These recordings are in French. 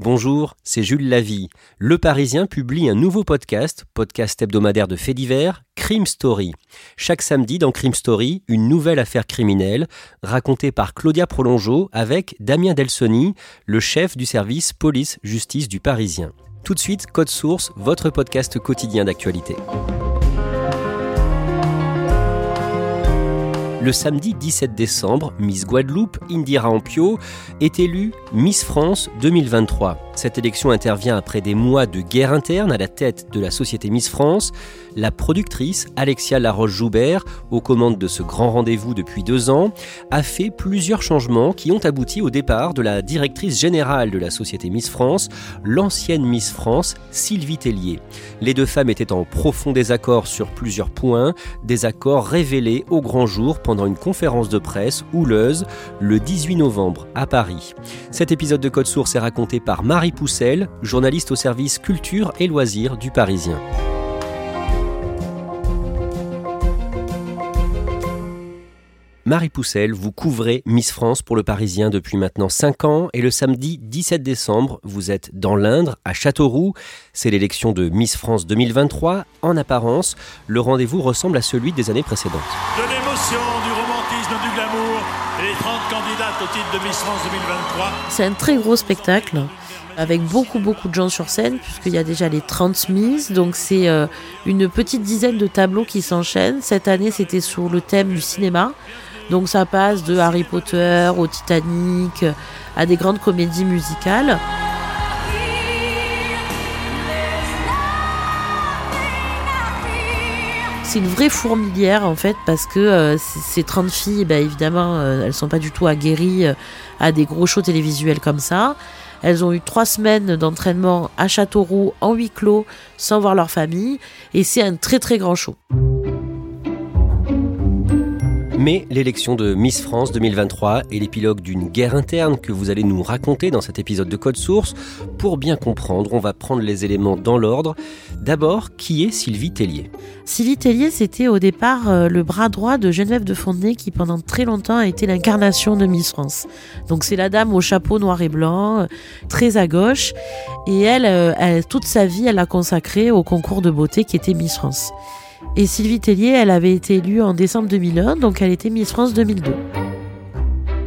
Bonjour, c'est Jules Lavie. Le Parisien publie un nouveau podcast, podcast hebdomadaire de faits divers, Crime Story. Chaque samedi dans Crime Story, une nouvelle affaire criminelle racontée par Claudia Prolongeau avec Damien Delsoni, le chef du service police-justice du Parisien. Tout de suite, Code Source, votre podcast quotidien d'actualité. Le samedi 17 décembre, Miss Guadeloupe, Indira Ampio, est élue Miss France 2023. Cette élection intervient après des mois de guerre interne à la tête de la société Miss France. La productrice Alexia Laroche-Joubert, aux commandes de ce grand rendez-vous depuis deux ans, a fait plusieurs changements qui ont abouti au départ de la directrice générale de la société Miss France, l'ancienne Miss France, Sylvie Tellier. Les deux femmes étaient en profond désaccord sur plusieurs points, des accords révélés au grand jour pendant une conférence de presse houleuse le 18 novembre à Paris. Cet épisode de Code Source est raconté par Marie Poussel, journaliste au service culture et loisirs du Parisien. Marie Poussel, vous couvrez Miss France pour le Parisien depuis maintenant 5 ans et le samedi 17 décembre, vous êtes dans l'Indre, à Châteauroux. C'est l'élection de Miss France 2023. En apparence, le rendez-vous ressemble à celui des années précédentes. De l'émotion, du romantisme, du glamour et les 30 candidates au titre de Miss France 2023. C'est un très gros spectacle avec beaucoup beaucoup de gens sur scène puisqu'il y a déjà les 30 Miss donc c'est euh, une petite dizaine de tableaux qui s'enchaînent. Cette année c'était sur le thème du cinéma. Donc ça passe de Harry Potter au Titanic à des grandes comédies musicales. C'est une vraie fourmilière en fait parce que euh, ces 30 filles, bah, évidemment, euh, elles sont pas du tout aguerries euh, à des gros shows télévisuels comme ça. Elles ont eu trois semaines d'entraînement à Châteauroux en huis clos sans voir leur famille et c'est un très très grand show. Mais l'élection de Miss France 2023 est l'épilogue d'une guerre interne que vous allez nous raconter dans cet épisode de Code Source. Pour bien comprendre, on va prendre les éléments dans l'ordre. D'abord, qui est Sylvie Tellier? Sylvie Tellier, c'était au départ euh, le bras droit de Geneviève de Fontenay qui pendant très longtemps a été l'incarnation de Miss France. Donc c'est la dame au chapeau noir et blanc, euh, très à gauche, et elle, euh, elle, toute sa vie, elle l'a consacrée au concours de beauté qui était Miss France. Et Sylvie Tellier, elle avait été élue en décembre 2001, donc elle était Miss France 2002.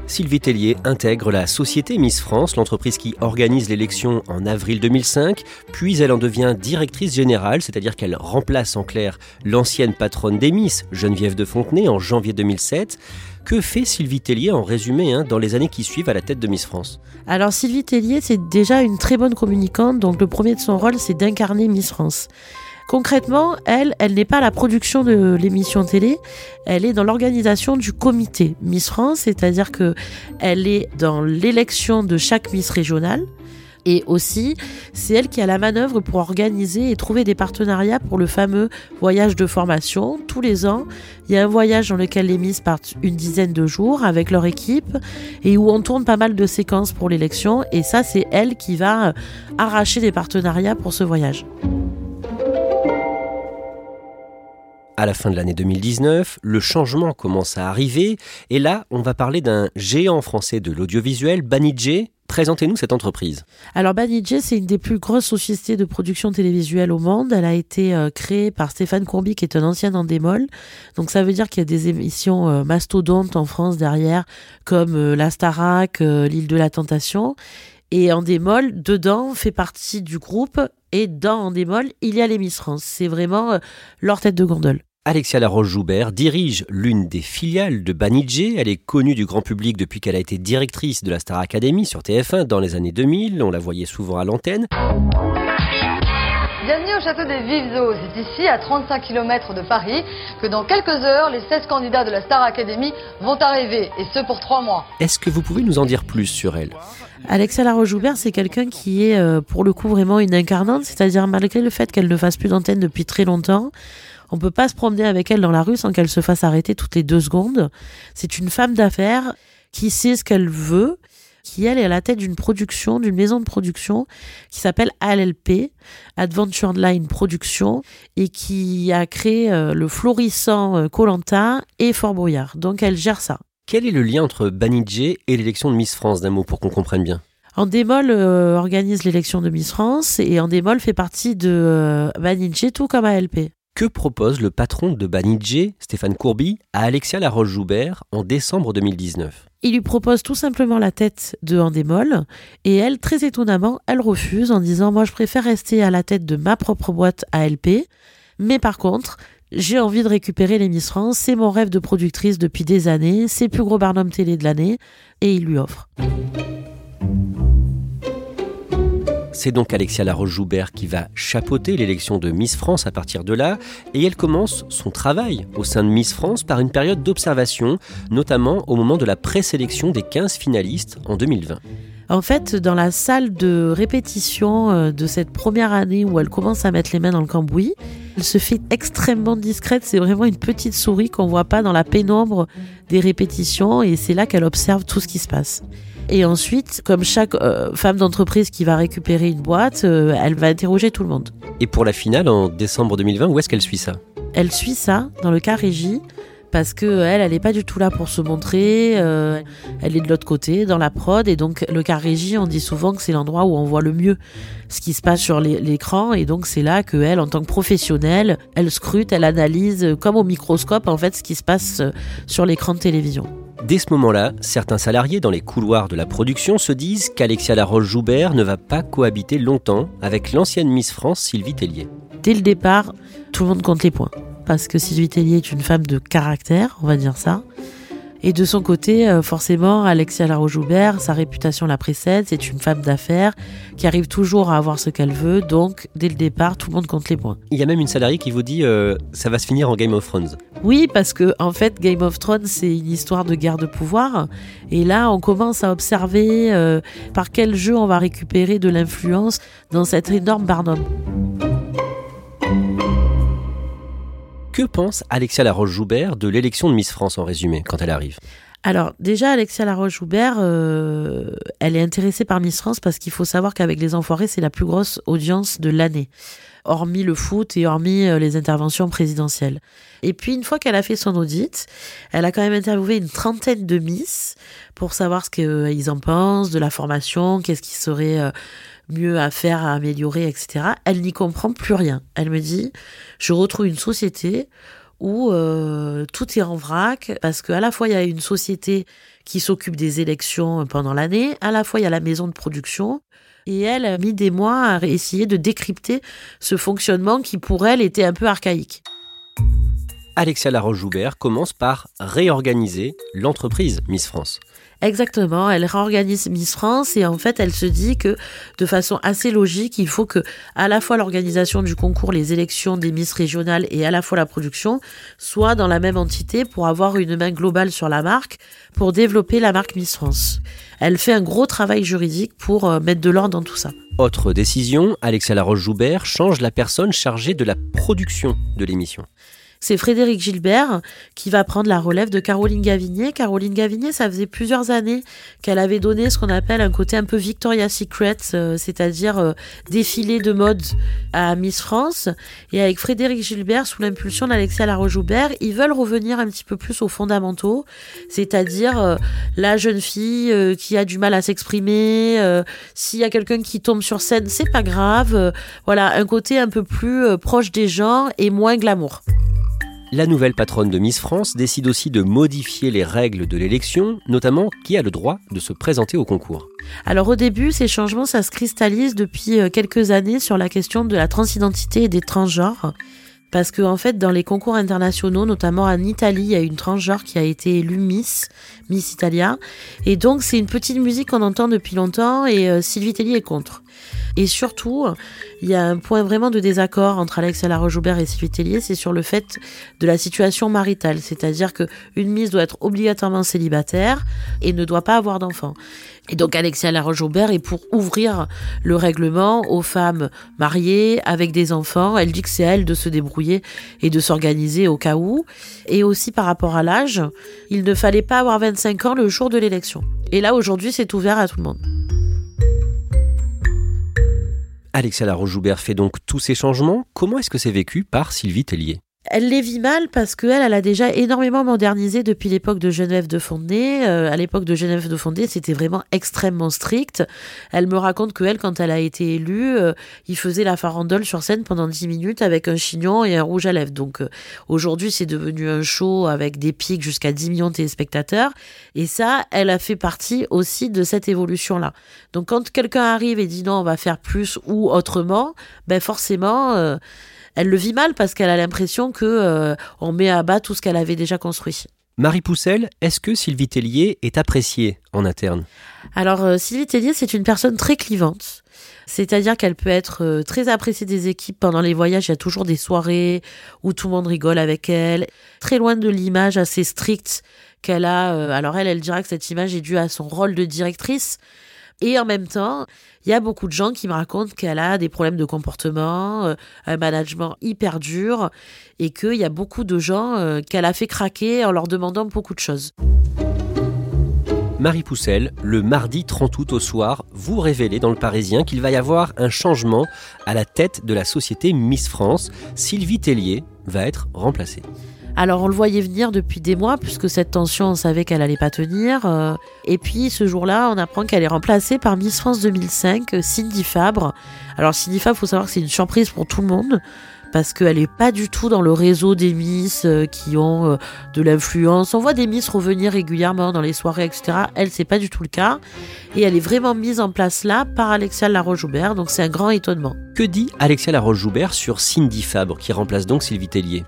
Sylvie Tellier intègre la société Miss France, l'entreprise qui organise l'élection en avril 2005, puis elle en devient directrice générale, c'est-à-dire qu'elle remplace en clair l'ancienne patronne des Miss, Geneviève de Fontenay, en janvier 2007. Que fait Sylvie Tellier en résumé hein, dans les années qui suivent à la tête de Miss France? Alors Sylvie Tellier, c'est déjà une très bonne communicante, donc le premier de son rôle, c'est d'incarner Miss France. Concrètement, elle, elle n'est pas la production de l'émission télé, elle est dans l'organisation du comité Miss France, c'est-à-dire que elle est dans l'élection de chaque Miss régionale. Et aussi, c'est elle qui a la manœuvre pour organiser et trouver des partenariats pour le fameux voyage de formation. Tous les ans, il y a un voyage dans lequel les Miss partent une dizaine de jours avec leur équipe et où on tourne pas mal de séquences pour l'élection. Et ça, c'est elle qui va euh, arracher des partenariats pour ce voyage. À la fin de l'année 2019, le changement commence à arriver et là, on va parler d'un géant français de l'audiovisuel, Banijé, Présentez-nous cette entreprise. Alors Banijé, c'est une des plus grosses sociétés de production télévisuelle au monde. Elle a été euh, créée par Stéphane Courby, qui est un ancien Endemol. Donc ça veut dire qu'il y a des émissions euh, mastodontes en France derrière, comme euh, La Starac, L'île de la Tentation. Et Endemol, dedans, fait partie du groupe. Et dans Endemol, il y a les Miss France. C'est vraiment leur tête de gondole. Alexia Laroche-Joubert dirige l'une des filiales de Banijé. Elle est connue du grand public depuis qu'elle a été directrice de la Star Academy sur TF1 dans les années 2000. On la voyait souvent à l'antenne. Bienvenue au château des Vives Eaux. C'est ici, à 35 km de Paris, que dans quelques heures, les 16 candidats de la Star Academy vont arriver, et ce pour trois mois. Est-ce que vous pouvez nous en dire plus sur elle? Alexia Laroche-Joubert, c'est quelqu'un qui est euh, pour le coup vraiment une incarnante, c'est-à-dire malgré le fait qu'elle ne fasse plus d'antenne depuis très longtemps, on peut pas se promener avec elle dans la rue sans qu'elle se fasse arrêter toutes les deux secondes. C'est une femme d'affaires qui sait ce qu'elle veut, qui elle est à la tête d'une production, d'une maison de production qui s'appelle ALLP, Adventure Line Production, et qui a créé euh, le florissant Colanta euh, et Fort Boyard. Donc elle gère ça. Quel est le lien entre Banijé et l'élection de Miss France d'un mot pour qu'on comprenne bien? Andémol euh, organise l'élection de Miss France et Andémol fait partie de Banijé tout comme ALP. Que propose le patron de Banijé, Stéphane Courby, à Alexia Laroche-Joubert en décembre 2019 il lui propose tout simplement la tête de Andémol et elle, très étonnamment, elle refuse en disant Moi, je préfère rester à la tête de ma propre boîte ALP, mais par contre, j'ai envie de récupérer les Miss France, c'est mon rêve de productrice depuis des années, c'est le plus gros Barnum télé de l'année, et il lui offre. C'est donc Alexia Laroche-Joubert qui va chapeauter l'élection de Miss France à partir de là, et elle commence son travail au sein de Miss France par une période d'observation, notamment au moment de la présélection des 15 finalistes en 2020. En fait, dans la salle de répétition euh, de cette première année où elle commence à mettre les mains dans le cambouis, elle se fait extrêmement discrète. C'est vraiment une petite souris qu'on voit pas dans la pénombre des répétitions et c'est là qu'elle observe tout ce qui se passe. Et ensuite, comme chaque euh, femme d'entreprise qui va récupérer une boîte, euh, elle va interroger tout le monde. Et pour la finale en décembre 2020, où est-ce qu'elle suit ça? Elle suit ça dans le cas régie parce que elle, elle n'est pas du tout là pour se montrer. Euh, elle est de l'autre côté, dans la prod, et donc le car régie, on dit souvent que c'est l'endroit où on voit le mieux ce qui se passe sur l'écran, et donc c'est là que elle, en tant que professionnelle, elle scrute, elle analyse comme au microscope en fait ce qui se passe sur l'écran de télévision. Dès ce moment-là, certains salariés dans les couloirs de la production se disent qu'Alexia Laroche-Joubert ne va pas cohabiter longtemps avec l'ancienne Miss France Sylvie Tellier. Dès le départ, tout le monde compte les points. Parce que Sylvie Tellier est une femme de caractère, on va dire ça. Et de son côté, euh, forcément, Alexia Laroche-Joubert, sa réputation la précède, c'est une femme d'affaires qui arrive toujours à avoir ce qu'elle veut, donc dès le départ, tout le monde compte les points. Il y a même une salariée qui vous dit euh, ça va se finir en Game of Thrones. Oui, parce que en fait, Game of Thrones, c'est une histoire de guerre de pouvoir, et là, on commence à observer euh, par quel jeu on va récupérer de l'influence dans cette énorme Barnum. Que pense Alexia Laroche-Joubert de l'élection de Miss France en résumé quand elle arrive? Alors déjà, Alexia Laroche-Joubert, euh, elle est intéressée par Miss France parce qu'il faut savoir qu'avec Les Enfoirés, c'est la plus grosse audience de l'année, hormis le foot et hormis euh, les interventions présidentielles. Et puis une fois qu'elle a fait son audit, elle a quand même interviewé une trentaine de Miss pour savoir ce qu'ils en pensent, de la formation, qu'est-ce qui serait euh, mieux à faire, à améliorer, etc. Elle n'y comprend plus rien. Elle me dit, je retrouve une société où euh, tout est en vrac parce qu'à la fois il y a une société qui s'occupe des élections pendant l'année, à la fois il y a la maison de production. Et elle a mis des mois à essayer de décrypter ce fonctionnement qui pour elle était un peu archaïque. Alexia Laroche-Joubert commence par réorganiser l'entreprise Miss France. Exactement, elle réorganise Miss France et en fait elle se dit que de façon assez logique, il faut que à la fois l'organisation du concours, les élections des Miss régionales et à la fois la production soient dans la même entité pour avoir une main globale sur la marque, pour développer la marque Miss France. Elle fait un gros travail juridique pour euh, mettre de l'ordre dans tout ça. Autre décision, Alexia Laroche-Joubert change la personne chargée de la production de l'émission. C'est Frédéric Gilbert qui va prendre la relève de Caroline Gavinier. Caroline Gavinier, ça faisait plusieurs années qu'elle avait donné ce qu'on appelle un côté un peu Victoria's Secret, euh, c'est-à-dire euh, défilé de mode à Miss France. Et avec Frédéric Gilbert, sous l'impulsion d'Alexia Laroche-Joubert, ils veulent revenir un petit peu plus aux fondamentaux, c'est-à-dire euh, la jeune fille qui a du mal à s'exprimer, s'il y a quelqu'un qui tombe sur scène, c'est pas grave. voilà, un côté un peu plus proche des gens et moins glamour. La nouvelle patronne de Miss France décide aussi de modifier les règles de l'élection, notamment qui a le droit de se présenter au concours. Alors au début, ces changements, ça se cristallise depuis euh, quelques années sur la question de la transidentité et des transgenres. Parce que en fait, dans les concours internationaux, notamment en Italie, il y a une transgenre qui a été élue Miss, Miss Italia. Et donc, c'est une petite musique qu'on entend depuis longtemps et euh, Sylvie Tellier est contre. Et surtout, il y a un point vraiment de désaccord entre Alexia Laroche-Joubert et Sylvie Tellier, c'est sur le fait de la situation maritale. C'est-à-dire que une mise doit être obligatoirement célibataire et ne doit pas avoir d'enfants. Et donc Alexia Laroche-Joubert est pour ouvrir le règlement aux femmes mariées avec des enfants. Elle dit que c'est à elle de se débrouiller et de s'organiser au cas où. Et aussi par rapport à l'âge, il ne fallait pas avoir 25 ans le jour de l'élection. Et là aujourd'hui c'est ouvert à tout le monde. Alexia Laroche-Joubert fait donc tous ces changements. Comment est-ce que c'est vécu par Sylvie Tellier? Elle les vit mal parce qu'elle, elle a déjà énormément modernisé depuis l'époque de Genève de Fondé. Euh, à l'époque de Genève de Fondé, c'était vraiment extrêmement strict. Elle me raconte que elle, quand elle a été élue, euh, il faisait la farandole sur scène pendant 10 minutes avec un chignon et un rouge à lèvres. Donc euh, aujourd'hui, c'est devenu un show avec des pics jusqu'à 10 millions de téléspectateurs. Et ça, elle a fait partie aussi de cette évolution-là. Donc quand quelqu'un arrive et dit non, on va faire plus ou autrement, ben forcément elle le vit mal parce qu'elle a l'impression que euh, on met à bas tout ce qu'elle avait déjà construit. Marie Poussel, est-ce que Sylvie Tellier est appréciée en interne? Alors euh, Sylvie Tellier, c'est une personne très clivante. C'est-à-dire qu'elle peut être euh, très appréciée des équipes pendant les voyages. Il y a toujours des soirées où tout le monde rigole avec elle. Très loin de l'image assez stricte qu'elle a. alors elle, elle dira que cette image est due à son rôle de directrice. Et en même temps, il y a beaucoup de gens qui me racontent qu'elle a des problèmes de comportement, euh, un management hyper dur, et qu'il y a beaucoup de gens euh, qu'elle a fait craquer en leur demandant beaucoup de choses. Marie Poussel, le mardi 30 août au soir, vous révélez dans le Parisien qu'il va y avoir un changement à la tête de la société Miss France. Sylvie Tellier va être remplacée. Alors on le voyait venir depuis des mois puisque cette tension on savait qu'elle allait pas tenir. Euh. et puis ce jour-là on apprend qu'elle est remplacée par Miss France 2005, Cindy Fabre. Alors Cindy Fabre, faut savoir que c'est une surprise pour tout le monde parce qu'elle n'est pas du tout dans le réseau des Miss euh, qui ont euh, de l'influence. On voit des Miss revenir régulièrement dans les soirées, etc. Elle, c'est pas du tout le cas. Et elle est vraiment mise en place là par Alexia Laroche-Joubert, donc c'est un grand étonnement. Que dit Alexia Laroche-Joubert sur Cindy Fabre, qui remplace donc Sylvie Tellier?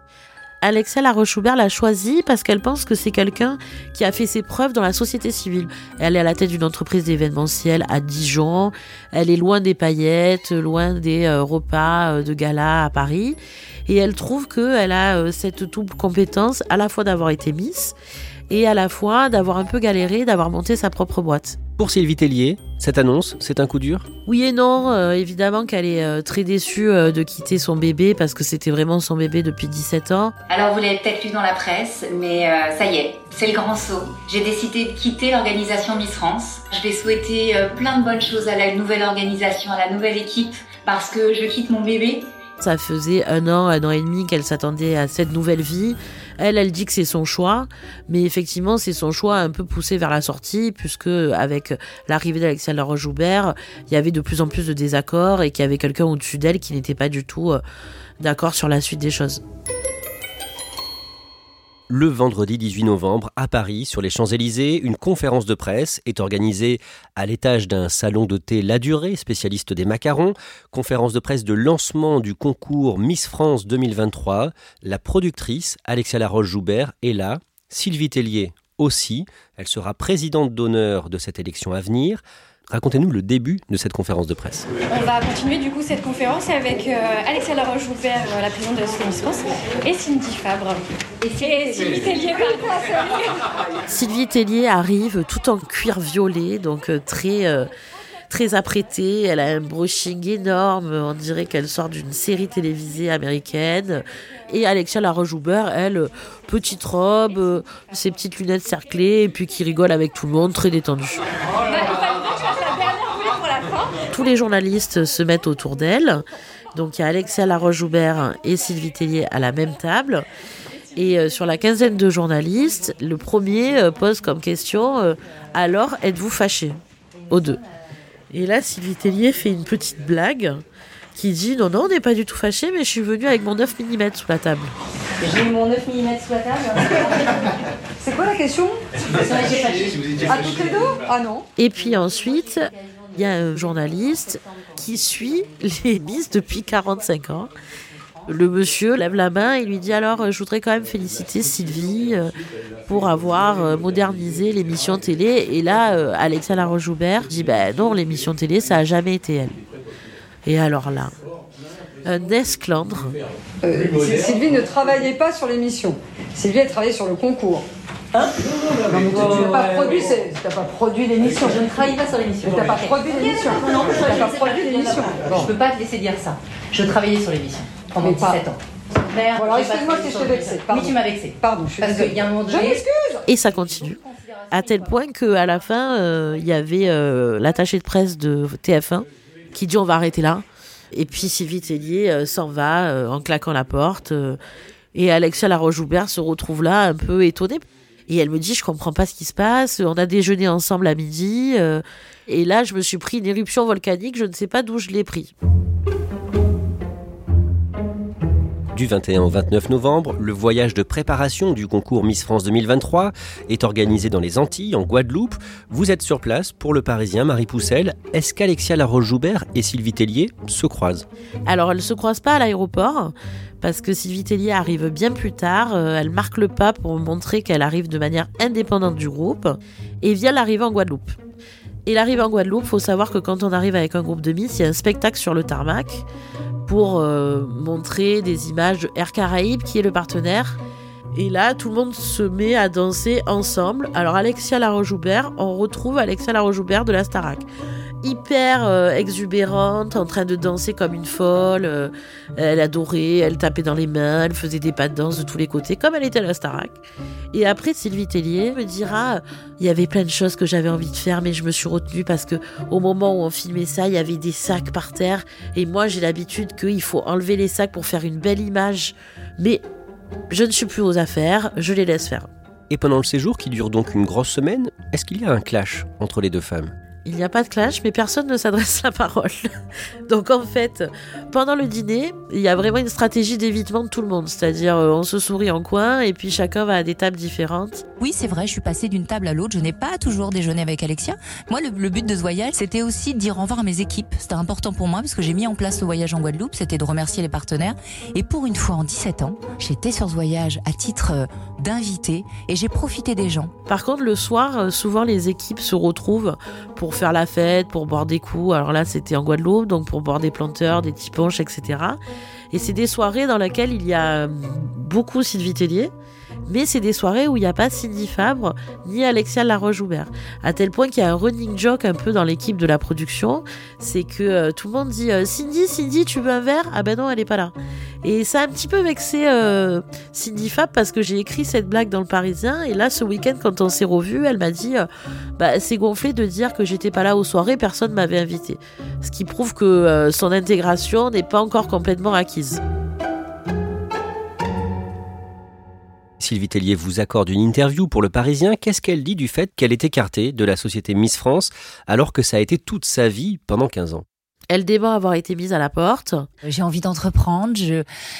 Alexia Laroche-Joubert l'a choisie parce qu'elle pense que c'est quelqu'un qui a fait ses preuves dans la société civile. Elle est à la tête d'une entreprise d'événementiel à Dijon. Elle est loin des paillettes, loin des euh, repas euh, de gala à Paris. Et elle trouve qu'elle a euh, cette double compétence à la fois d'avoir été Miss et à la fois d'avoir un peu galéré, d'avoir monté sa propre boîte. Pour Sylvie Tellier, cette annonce, c'est un coup dur? Oui et non. Euh, évidemment qu'elle est euh, très déçue euh, de quitter son bébé parce que c'était vraiment son bébé depuis 17 ans. Alors vous l'avez peut-être lu dans la presse, mais ça y est, c'est le grand saut. J'ai décidé de quitter l'organisation Miss France. Je vais souhaiter plein de bonnes choses à la nouvelle organisation, à la nouvelle équipe, parce que je quitte mon bébé ça faisait un an, un an et demi qu'elle s'attendait à cette nouvelle vie. Elle, elle dit que c'est son choix, mais effectivement, c'est son choix un peu poussé vers la sortie, puisque avec l'arrivée d'Alexia Laroche-Joubert, il y avait de plus en plus de désaccords et qu'il y avait quelqu'un au-dessus d'elle qui n'était pas du tout euh, d'accord sur la suite des choses le vendredi 18 novembre à Paris, sur les Champs-Élysées, une conférence de presse est organisée à l'étage d'un salon de thé La Durée, spécialiste des macarons. Conférence de presse de lancement du concours Miss France 2023. La productrice, Alexia Laroche-Joubert, est là. Sylvie Tellier aussi. Elle sera présidente d'honneur de cette élection à venir. Racontez-nous le début de cette conférence de presse. On va continuer du coup cette conférence avec euh, Alexia Laroche-Joubert, euh, la présidente de la Société France, et Cindy Fabre. Et, Sylvie Tellier, Sylvie Tellier arrive tout en cuir violet, donc euh, très très apprêtée, elle a un brushing énorme, on dirait qu'elle sort d'une série télévisée américaine. Et Alexia Laroche-Joubert, elle, petite robe, ses petites lunettes cerclées, et puis qui rigole avec tout le monde, très détendue. Tous les journalistes se mettent autour d'elle. Donc il y a Alexia Laroche-Joubert et Sylvie Tellier à la même table. Et euh, sur la quinzaine de journalistes, le premier euh, pose comme question euh, Alors, êtes-vous fâché Aux deux. Et là, Sylvie Tellier fait une petite blague qui dit Non, non, on n'est pas du tout fâché, mais je suis venue avec mon 9 mm sous la table. J'ai mon 9 mm sous la table. C'est quoi la question? À toutes les deux Ah non. Et puis ensuite, il y a un journaliste qui suit les Miss depuis 45 ans. Le monsieur lève la main et lui dit alors je voudrais quand même féliciter Sylvie euh, pour avoir euh, modernisé l'émission télé. Et là, euh, Alexia Laroche-Joubert dit ben non, l'émission télé, ça a jamais été elle. Et alors là, un esclandre. Sylvie ne travaillait pas sur l'émission. Sylvie, elle travaillait sur le concours. Hein non, mais tu n'as pas produit, pas produit l'émission. Je ne travaille pas sur l'émission. Tu n'as pas produit l'émission. Non, n'as pas produit l'émission. Je peux pas te laisser dire ça. Je travaillais sur l'émission pendant 17 ans. Alors excuse-moi si je t'ai vexé. Mais tu m'as vexé. Pardon, je suis Parce qu'il y a un moment donné. Je m'excuse Et ça continue. À tel point qu'à la fin, euh, il y avait euh, l'attaché de presse de TF1 qui dit on va arrêter là. Et puis Sylvie Tellier euh, s'en va euh, en claquant la porte. euh, et Alexia Laroche-Joubert se retrouve là un peu étonnée. Et elle me dit, je comprends pas ce qui se passe. On a déjeuné ensemble à midi. euh, et là, je me suis pris une éruption volcanique. Je ne sais pas d'où je l'ai pris. Du 21 au 29 novembre, le voyage de préparation du concours Miss France 2023 est organisé dans les Antilles, en Guadeloupe. Vous êtes sur place pour le Parisien Marie Poussel. Est-ce qu'Alexia Laroche-Joubert et Sylvie Tellier se croisent? Alors, elles se croisent pas à l'aéroport parce que Sylvie Tellier arrive bien plus tard. Euh, elle marque le pas pour montrer qu'elle arrive de manière indépendante du groupe et vient l'arrivée en Guadeloupe. Et l'arrivée en Guadeloupe, faut savoir que quand on arrive avec un groupe de Miss, il y a un spectacle sur le tarmac pour euh, montrer des images de Air Caraïbes qui est le partenaire. Et là, tout le monde se met à danser ensemble. Alors Alexia Laroche-Joubert, on retrouve Alexia Laroche-Joubert de la Starac hyper euh, exubérante, en train de danser comme une folle. euh, elle adorait, elle tapait dans les mains, elle faisait des pas de danse de tous les côtés, comme elle était à la. Et après, Sylvie Tellier me dira, il y avait plein de choses que j'avais envie de faire, mais je me suis retenue parce que au moment où on filmait ça, il y avait des sacs par terre, et moi j'ai l'habitude qu'il faut enlever les sacs pour faire une belle image, mais je ne suis plus aux affaires, je les laisse faire. Et pendant le séjour, qui dure donc une grosse semaine, est-ce qu'il y a un clash entre les deux femmes? Il n'y a pas de clash, mais personne ne s'adresse la parole. Donc en fait, pendant le dîner, il y a vraiment une stratégie d'évitement de tout le monde. C'est-à-dire, euh, on se sourit en coin et puis chacun va à des tables différentes. Oui, c'est vrai, je suis passée d'une table à l'autre. Je n'ai pas toujours déjeuné avec Alexia. Moi, le, le but de ce voyage, c'était aussi de dire au revoir à mes équipes. C'était important pour moi parce que j'ai mis en place le voyage en Guadeloupe. C'était de remercier les partenaires. Et pour une fois, en 17 ans, j'étais sur ce voyage à titre euh, d'invité et j'ai profité des gens. Par contre, le soir, euh, souvent les équipes se retrouvent pour faire la fête, pour boire des coups. Alors là, c'était en Guadeloupe, donc pour boire des planteurs, des petits punch, etc. Et c'est des soirées dans lesquelles il y a euh, beaucoup Sylvie Tellier. Mais c'est des soirées où il n'y a pas Cindy Fabre ni Alexia Laroche-Joubert. À tel point qu'il y a un running joke un peu dans l'équipe de la production. C'est que euh, tout le monde dit euh, Cindy, Cindy, tu veux un verre? Ah ben non, elle n'est pas là. Et ça a un petit peu vexé euh, Cindy Fab parce que j'ai écrit cette blague dans le Parisien. Et là, ce week-end, quand on s'est revus, elle m'a dit bah, C'est gonflé de dire que j'étais pas là aux soirées, personne m'avait invité. Ce qui prouve que son intégration n'est pas encore complètement acquise. Sylvie Tellier vous accorde une interview pour Le Parisien. Qu'est-ce qu'elle dit du fait qu'elle est écartée de la société Miss France alors que ça a été toute sa vie pendant 15 ans? Elle dément avoir été mise à la porte. J'ai envie d'entreprendre,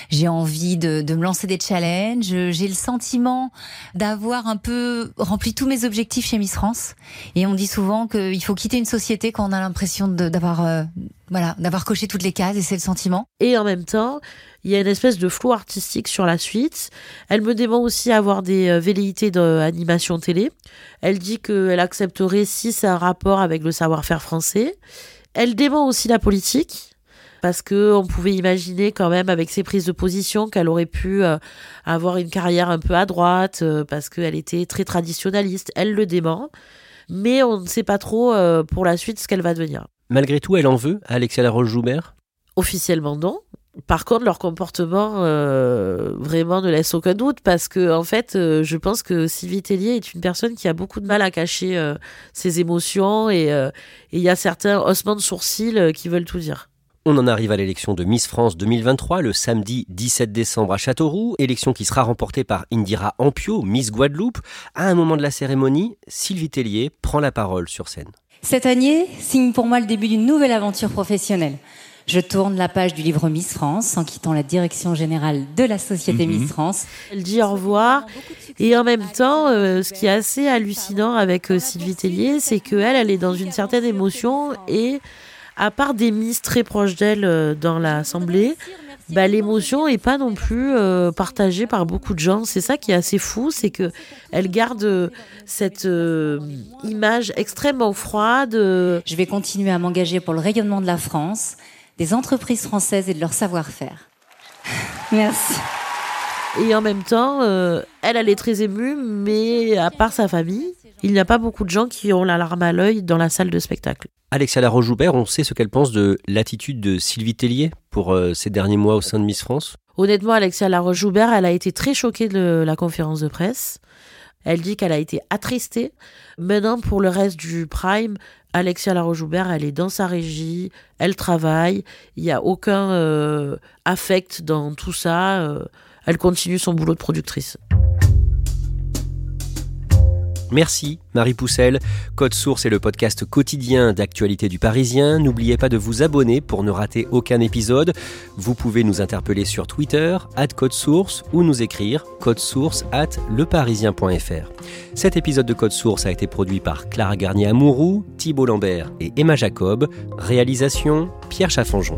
j'ai envie de, de me lancer des challenges, j'ai le sentiment d'avoir un peu rempli tous mes objectifs chez Miss France. Et on dit souvent qu'il faut quitter une société quand on a l'impression d'avoir euh, voilà, d'avoir coché toutes les cases et c'est le sentiment. Et en même temps, il y a une espèce de flou artistique sur la suite. Elle me dément aussi avoir des euh, velléités d'animation télé. Elle dit qu'elle accepterait si c'est un rapport avec le savoir-faire français. Elle dément aussi la politique. Parce que on pouvait imaginer quand même avec ses prises de position qu'elle aurait pu euh, avoir une carrière un peu à droite euh, parce qu'elle était très traditionnaliste. Elle le dément, mais on ne sait pas trop euh, pour la suite ce qu'elle va devenir. Malgré tout, elle en veut à Alexia Laroche-Joubert? Officiellement non. Par contre, leur comportement euh, vraiment ne laisse aucun doute parce que, en fait, euh, je pense que Sylvie Tellier est une personne qui a beaucoup de mal à cacher euh, ses émotions et il y a certains ossements de sourcils qui veulent tout dire. On en arrive à l'élection de Miss France 2023 le samedi 17 décembre à Châteauroux, élection qui sera remportée par Indira Ampio, Miss Guadeloupe. À un moment de la cérémonie, Sylvie Tellier prend la parole sur scène. Cette année signe pour moi le début d'une nouvelle aventure professionnelle. Je tourne la page du livre Miss France en quittant la direction générale de la société mhm. Miss France. Elle dit au revoir et en même temps, euh, ce qui est assez hallucinant avec euh, Sylvie Tellier, c'est qu'elle, elle est dans une certaine émotion et à part des Miss très proches d'elle euh, dans l'Assemblée, bah, l'émotion est pas non plus partagée par beaucoup de gens. C'est ça qui est assez fou, c'est que elle garde cette image extrêmement froide. Je vais continuer à m'engager pour le rayonnement de la France des entreprises françaises et de leur savoir-faire. Merci. Et en même temps, euh, elle, elle est très émue, mais à part sa famille, il n'y a pas beaucoup de gens qui ont la larme à l'œil dans la salle de spectacle. Alexia Laroche-Joubert, on sait ce qu'elle pense de l'attitude de Sylvie Tellier pour euh, ces derniers mois au sein de Miss France Honnêtement, Alexia Laroche-Joubert, elle a été très choquée de la conférence de presse. Elle dit qu'elle a été attristée. Maintenant, pour le reste du Prime, Alexia Laroche-Joubert, elle est dans sa régie, elle travaille, il n'y a aucun euh, affect dans tout ça. Euh, elle continue son boulot de productrice. Merci Marie Poussel. Code Source est le podcast quotidien d'actualité du Parisien. N'oubliez pas de vous abonner pour ne rater aucun épisode. Vous pouvez nous interpeller sur Twitter, at Code Source, ou nous écrire code source at leparisien.fr. Cet épisode de Code Source a été produit par Clara Garnier-Amouroux, Thibault Lambert et Emma Jacob. Réalisation Pierre Chaffanjon.